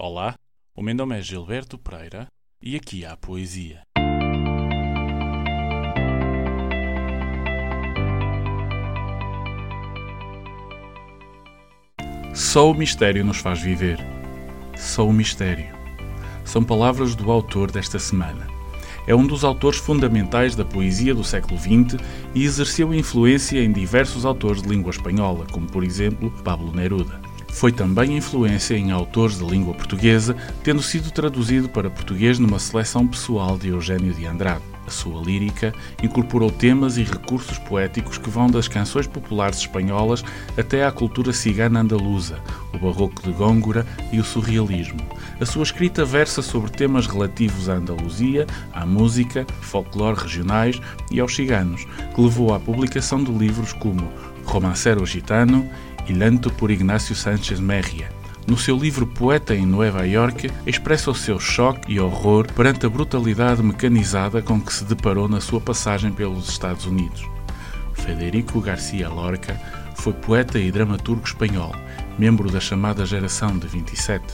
Olá, o meu nome é Gilberto Pereira e aqui há poesia. Só o mistério nos faz viver. Só o mistério. São palavras do autor desta semana. É um dos autores fundamentais da poesia do século XX e exerceu influência em diversos autores de língua espanhola, como por exemplo Pablo Neruda. Foi também influência em autores de língua portuguesa, tendo sido traduzido para português numa seleção pessoal de Eugênio de Andrade. A sua lírica incorporou temas e recursos poéticos que vão das canções populares espanholas até à cultura cigana andaluza, o barroco de Góngora e o surrealismo. A sua escrita versa sobre temas relativos à Andaluzia, à música, folclore regionais e aos ciganos, que levou à publicação de livros como Romancero Gitano Lanto por Ignacio Sánchez Mérria. No seu livro Poeta em Nova York, expressa o seu choque e horror perante a brutalidade mecanizada com que se deparou na sua passagem pelos Estados Unidos. Federico Garcia Lorca foi poeta e dramaturgo espanhol, membro da chamada geração de 27.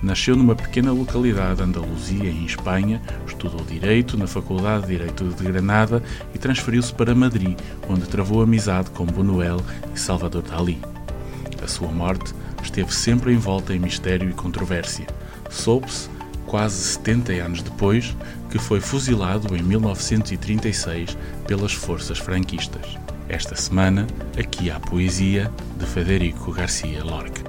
Nasceu numa pequena localidade Andaluzia, em Espanha, estudou Direito na Faculdade de Direito de Granada e transferiu-se para Madrid, onde travou amizade com Buñuel e Salvador Dalí. Sua morte esteve sempre envolta em mistério e controvérsia. Soube-se, quase 70 anos depois, que foi fuzilado em 1936 pelas forças franquistas. Esta semana, aqui há poesia de Federico Garcia Lorca.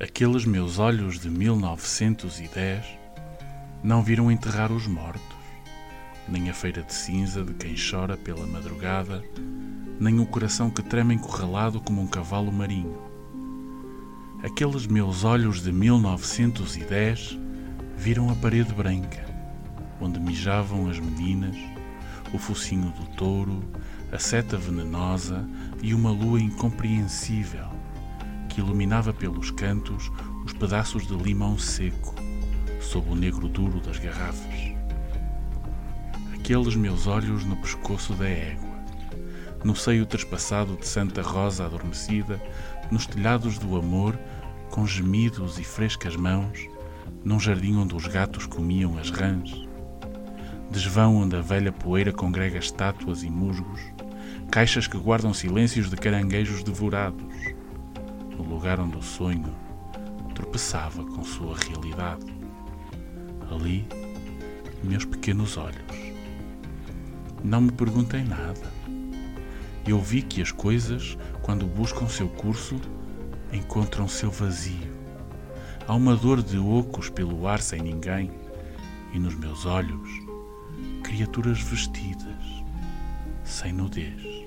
Aqueles meus olhos de 1910 não viram enterrar os mortos nem a feira de cinza de quem chora pela madrugada, nem o coração que treme encurralado como um cavalo marinho. Aqueles meus olhos de 1910 viram a parede branca, onde mijavam as meninas, o focinho do touro, a seta venenosa e uma lua incompreensível que iluminava pelos cantos os pedaços de limão seco sob o negro duro das garrafas aqueles meus olhos no pescoço da égua, no seio trespassado de Santa Rosa adormecida, nos telhados do amor, com gemidos e frescas mãos, num jardim onde os gatos comiam as rãs, desvão onde a velha poeira congrega estátuas e musgos, caixas que guardam silêncios de caranguejos devorados, no lugar onde o sonho tropeçava com sua realidade. Ali, meus pequenos olhos não me perguntei nada. Eu vi que as coisas, quando buscam seu curso, encontram seu vazio. Há uma dor de ocos pelo ar sem ninguém, e nos meus olhos, criaturas vestidas, sem nudez.